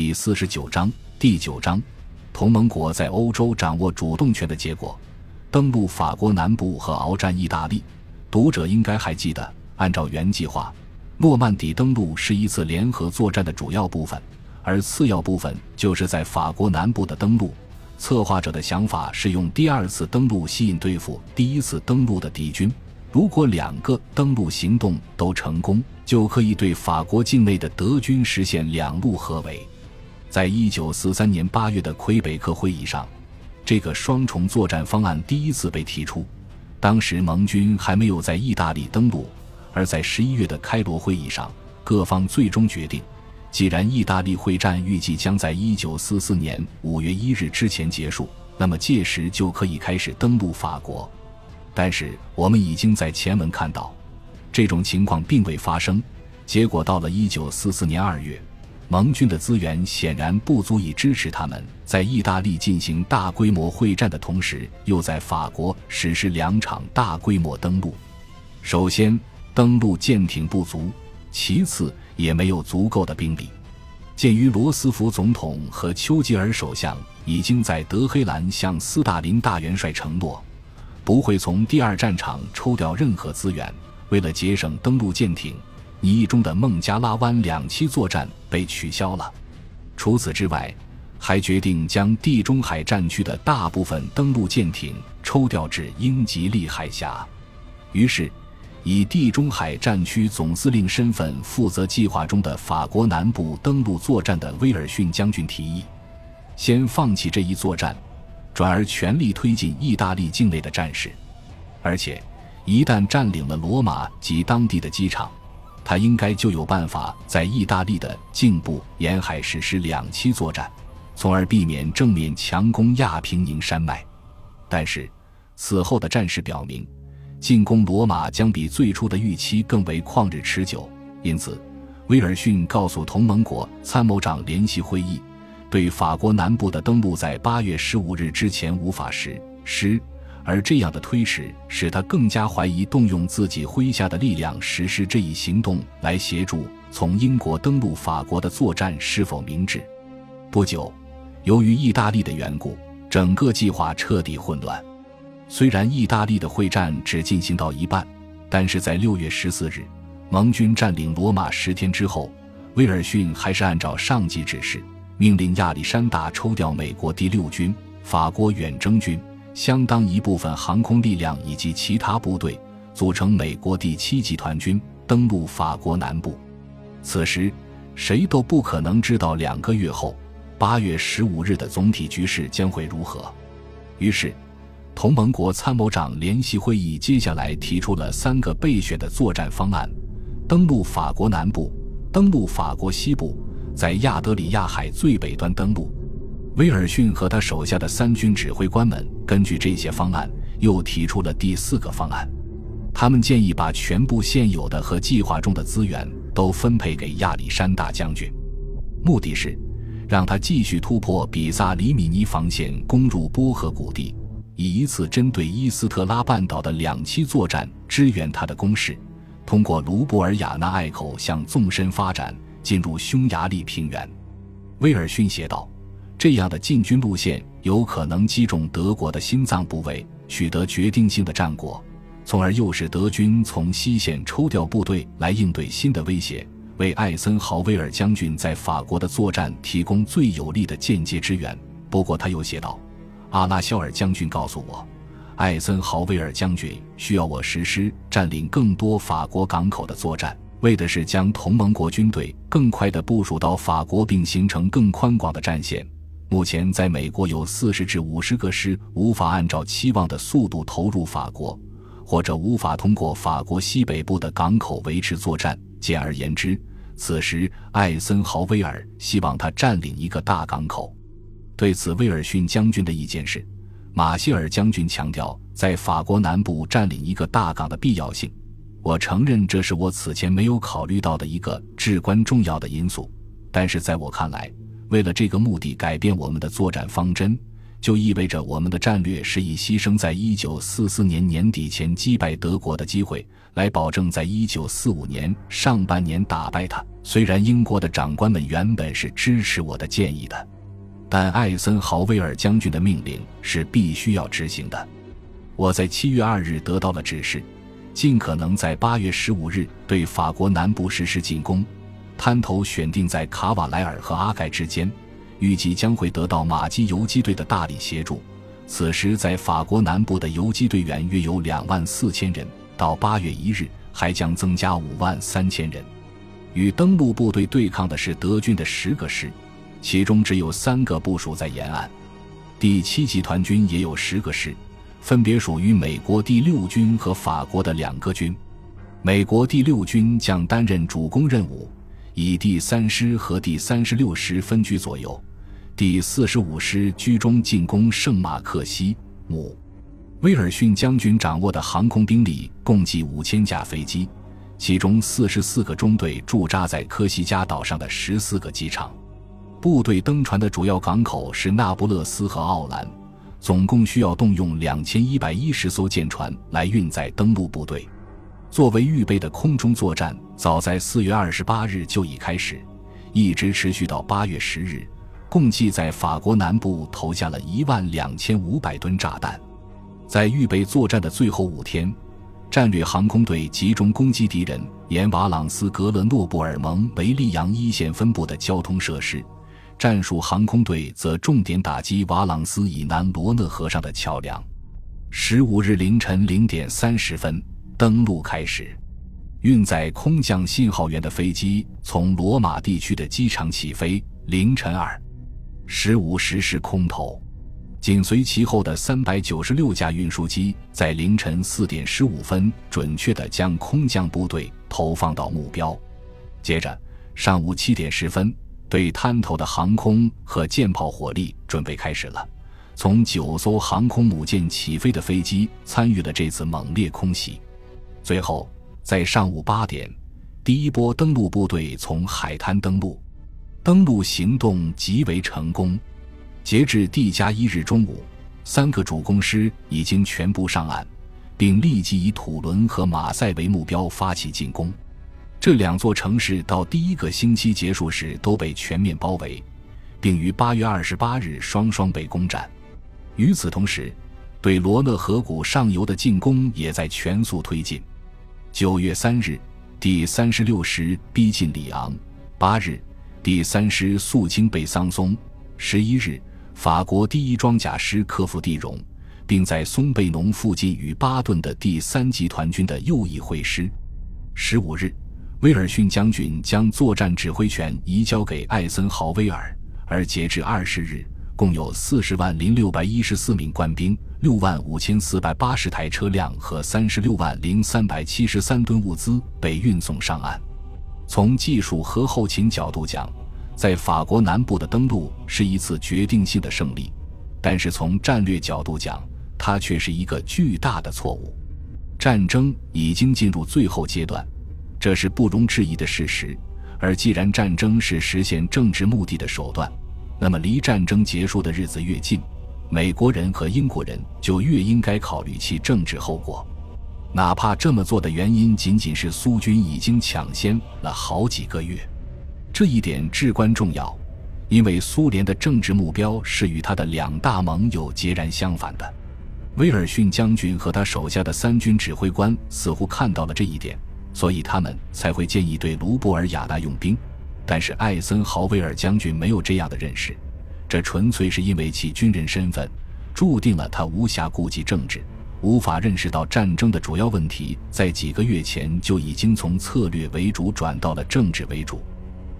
第四十九章第九章，同盟国在欧洲掌握主动权的结果，登陆法国南部和鏖战意大利。读者应该还记得，按照原计划，诺曼底登陆是一次联合作战的主要部分，而次要部分就是在法国南部的登陆。策划者的想法是用第二次登陆吸引对付第一次登陆的敌军。如果两个登陆行动都成功，就可以对法国境内的德军实现两路合围。在一九四三年八月的魁北克会议上，这个双重作战方案第一次被提出。当时盟军还没有在意大利登陆，而在十一月的开罗会议上，各方最终决定，既然意大利会战预计将在一九四四年五月一日之前结束，那么届时就可以开始登陆法国。但是我们已经在前文看到，这种情况并未发生。结果到了一九四四年二月。盟军的资源显然不足以支持他们在意大利进行大规模会战的同时，又在法国实施两场大规模登陆。首先，登陆舰艇不足；其次，也没有足够的兵力。鉴于罗斯福总统和丘吉尔首相已经在德黑兰向斯大林大元帅承诺，不会从第二战场抽调任何资源，为了节省登陆舰艇。拟议中的孟加拉湾两栖作战被取消了。除此之外，还决定将地中海战区的大部分登陆舰艇抽调至英吉利海峡。于是，以地中海战区总司令身份负责计划中的法国南部登陆作战的威尔逊将军提议，先放弃这一作战，转而全力推进意大利境内的战事。而且，一旦占领了罗马及当地的机场，他应该就有办法在意大利的境部沿海实施两栖作战，从而避免正面强攻亚平宁山脉。但是，此后的战事表明，进攻罗马将比最初的预期更为旷日持久。因此，威尔逊告诉同盟国参谋长联席会议，对法国南部的登陆在八月十五日之前无法实施。而这样的推迟使他更加怀疑动用自己麾下的力量实施这一行动来协助从英国登陆法国的作战是否明智。不久，由于意大利的缘故，整个计划彻底混乱。虽然意大利的会战只进行到一半，但是在六月十四日，盟军占领罗马十天之后，威尔逊还是按照上级指示，命令亚历山大抽调美国第六军、法国远征军。相当一部分航空力量以及其他部队组成美国第七集团军登陆法国南部。此时，谁都不可能知道两个月后，八月十五日的总体局势将会如何。于是，同盟国参谋长联席会议接下来提出了三个备选的作战方案：登陆法国南部，登陆法国西部，在亚德里亚海最北端登陆。威尔逊和他手下的三军指挥官们根据这些方案，又提出了第四个方案。他们建议把全部现有的和计划中的资源都分配给亚历山大将军，目的是让他继续突破比萨里米尼防线，攻入波河谷地，以一次针对伊斯特拉半岛的两栖作战支援他的攻势，通过卢布尔雅纳隘口向纵深发展，进入匈牙利平原。威尔逊写道。这样的进军路线有可能击中德国的心脏部位，取得决定性的战果，从而诱使德军从西线抽调部队来应对新的威胁，为艾森豪威尔将军在法国的作战提供最有力的间接支援。不过，他又写道：“阿拉肖尔将军告诉我，艾森豪威尔将军需要我实施占领更多法国港口的作战，为的是将同盟国军队更快地部署到法国，并形成更宽广的战线。”目前，在美国有四十至五十个师无法按照期望的速度投入法国，或者无法通过法国西北部的港口维持作战。简而言之，此时艾森豪威尔希望他占领一个大港口。对此，威尔逊将军的意见是：马歇尔将军强调在法国南部占领一个大港的必要性。我承认这是我此前没有考虑到的一个至关重要的因素，但是在我看来。为了这个目的改变我们的作战方针，就意味着我们的战略是以牺牲在一九四四年年底前击败德国的机会，来保证在一九四五年上半年打败他。虽然英国的长官们原本是支持我的建议的，但艾森豪威尔将军的命令是必须要执行的。我在七月二日得到了指示，尽可能在八月十五日对法国南部实施进攻，滩头选定在卡瓦莱尔和阿盖之间。预计将会得到马基游击队的大力协助。此时，在法国南部的游击队员约有两万四千人，到八月一日还将增加五万三千人。与登陆部队对抗的是德军的十个师，其中只有三个部署在沿岸。第七集团军也有十个师，分别属于美国第六军和法国的两个军。美国第六军将担任主攻任务，以第三师和第三十六师分居左右。第四十五师居中进攻圣马克西姆。威尔逊将军掌握的航空兵力共计五千架飞机，其中四十四个中队驻扎在科西嘉岛上的十四个机场。部队登船的主要港口是那不勒斯和奥兰，总共需要动用两千一百一十艘舰船来运载登陆部队。作为预备的空中作战，早在四月二十八日就已开始，一直持续到八月十日。共计在法国南部投下了一万两千五百吨炸弹，在预备作战的最后五天，战略航空队集中攻击敌人沿瓦朗斯格勒诺布尔蒙维利扬一线分布的交通设施；战术航空队则重点打击瓦朗斯以南罗讷河上的桥梁。十五日凌晨零点三十分，登陆开始，运载空降信号员的飞机从罗马地区的机场起飞。凌晨二。十五时是空投，紧随其后的三百九十六架运输机在凌晨四点十五分准确地将空降部队投放到目标。接着，上午七点十分，对滩头的航空和舰炮火力准备开始了。从九艘航空母舰起飞的飞机参与了这次猛烈空袭。最后，在上午八点，第一波登陆部队从海滩登陆。登陆行动极为成功，截至第加一日中午，三个主攻师已经全部上岸，并立即以土伦和马赛为目标发起进攻。这两座城市到第一个星期结束时都被全面包围，并于八月二十八日双双被攻占。与此同时，对罗讷河谷上游的进攻也在全速推进。九月三日，第三十六师逼近里昂；八日。第三师肃清贝桑松。十一日，法国第一装甲师克服地荣，并在松贝农附近与巴顿的第三集团军的右翼会师。十五日，威尔逊将军将作战指挥权移交给艾森豪威尔，而截至二十日，共有四十万零六百一十四名官兵、六万五千四百八十台车辆和三十六万零三百七十三吨物资被运送上岸。从技术和后勤角度讲，在法国南部的登陆是一次决定性的胜利，但是从战略角度讲，它却是一个巨大的错误。战争已经进入最后阶段，这是不容置疑的事实。而既然战争是实现政治目的的手段，那么离战争结束的日子越近，美国人和英国人就越应该考虑其政治后果。哪怕这么做的原因仅仅是苏军已经抢先了好几个月，这一点至关重要，因为苏联的政治目标是与他的两大盟友截然相反的。威尔逊将军和他手下的三军指挥官似乎看到了这一点，所以他们才会建议对卢布尔雅纳用兵。但是艾森豪威尔将军没有这样的认识，这纯粹是因为其军人身份注定了他无暇顾及政治。无法认识到战争的主要问题，在几个月前就已经从策略为主转到了政治为主。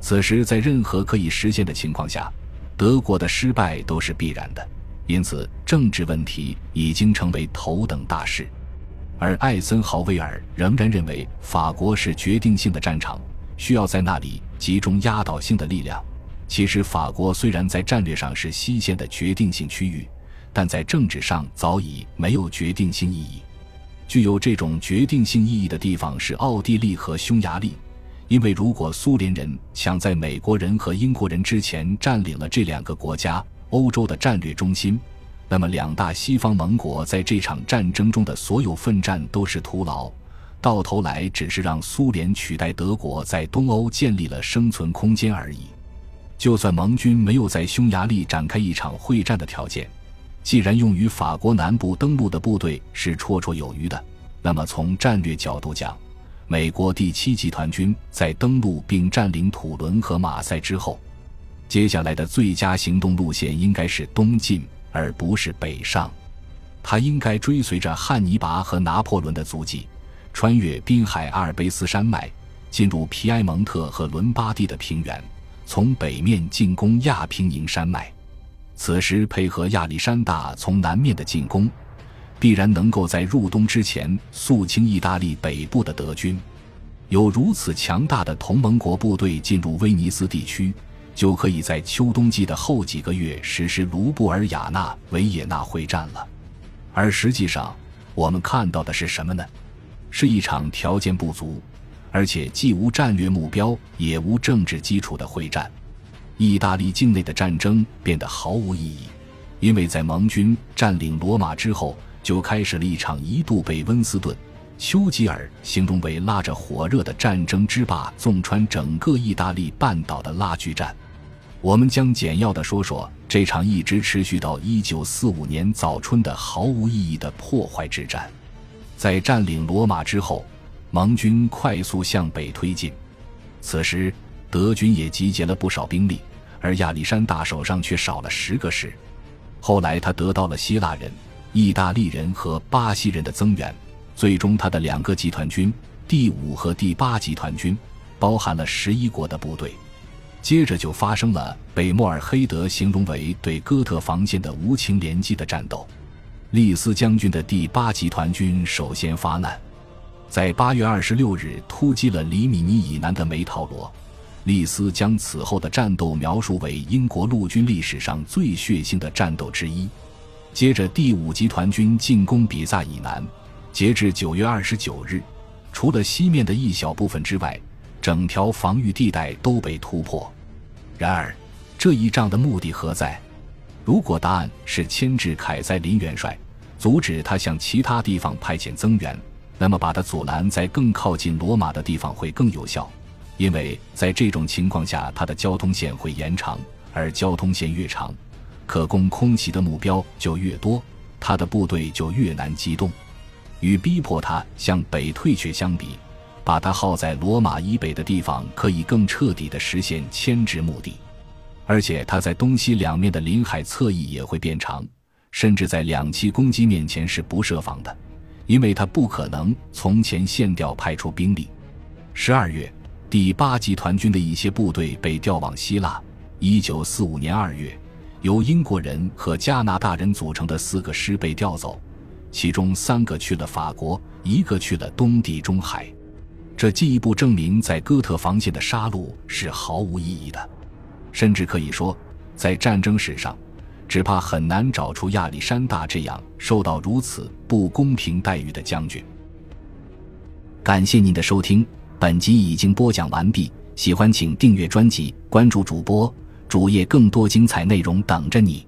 此时，在任何可以实现的情况下，德国的失败都是必然的。因此，政治问题已经成为头等大事。而艾森豪威尔仍然认为，法国是决定性的战场，需要在那里集中压倒性的力量。其实，法国虽然在战略上是西线的决定性区域。但在政治上早已没有决定性意义。具有这种决定性意义的地方是奥地利和匈牙利，因为如果苏联人抢在美国人和英国人之前占领了这两个国家欧洲的战略中心，那么两大西方盟国在这场战争中的所有奋战都是徒劳，到头来只是让苏联取代德国在东欧建立了生存空间而已。就算盟军没有在匈牙利展开一场会战的条件，既然用于法国南部登陆的部队是绰绰有余的，那么从战略角度讲，美国第七集团军在登陆并占领土伦和马赛之后，接下来的最佳行动路线应该是东进，而不是北上。他应该追随着汉尼拔和拿破仑的足迹，穿越滨海阿尔卑斯山脉，进入皮埃蒙特和伦巴第的平原。从北面进攻亚平宁山脉，此时配合亚历山大从南面的进攻，必然能够在入冬之前肃清意大利北部的德军。有如此强大的同盟国部队进入威尼斯地区，就可以在秋冬季的后几个月实施卢布尔雅纳维也纳会战了。而实际上，我们看到的是什么呢？是一场条件不足。而且既无战略目标，也无政治基础的会战，意大利境内的战争变得毫无意义，因为在盟军占领罗马之后，就开始了一场一度被温斯顿·丘吉尔形容为拉着火热的战争之坝纵穿整个意大利半岛的拉锯战。我们将简要的说说这场一直持续到1945年早春的毫无意义的破坏之战。在占领罗马之后。盟军快速向北推进，此时德军也集结了不少兵力，而亚历山大手上却少了十个师。后来他得到了希腊人、意大利人和巴西人的增援，最终他的两个集团军第五和第八集团军包含了十一国的部队。接着就发生了被莫尔黑德形容为对哥特防线的无情连击的战斗。利斯将军的第八集团军首先发难。在八月二十六日突击了里米尼以南的梅陶罗，利斯将此后的战斗描述为英国陆军历史上最血腥的战斗之一。接着，第五集团军进攻比萨以南，截至九月二十九日，除了西面的一小部分之外，整条防御地带都被突破。然而，这一仗的目的何在？如果答案是牵制凯塞林元帅，阻止他向其他地方派遣增援。那么，把它阻拦在更靠近罗马的地方会更有效，因为在这种情况下，它的交通线会延长，而交通线越长，可供空袭的目标就越多，他的部队就越难机动。与逼迫他向北退却相比，把他耗在罗马以北的地方，可以更彻底地实现牵制目的。而且，他在东西两面的临海侧翼也会变长，甚至在两栖攻击面前是不设防的。因为他不可能从前线调派出兵力。十二月，第八集团军的一些部队被调往希腊。一九四五年二月，由英国人和加拿大人组成的四个师被调走，其中三个去了法国，一个去了东地中海。这进一步证明，在哥特防线的杀戮是毫无意义的，甚至可以说，在战争史上。只怕很难找出亚历山大这样受到如此不公平待遇的将军。感谢您的收听，本集已经播讲完毕。喜欢请订阅专辑，关注主播主页，更多精彩内容等着你。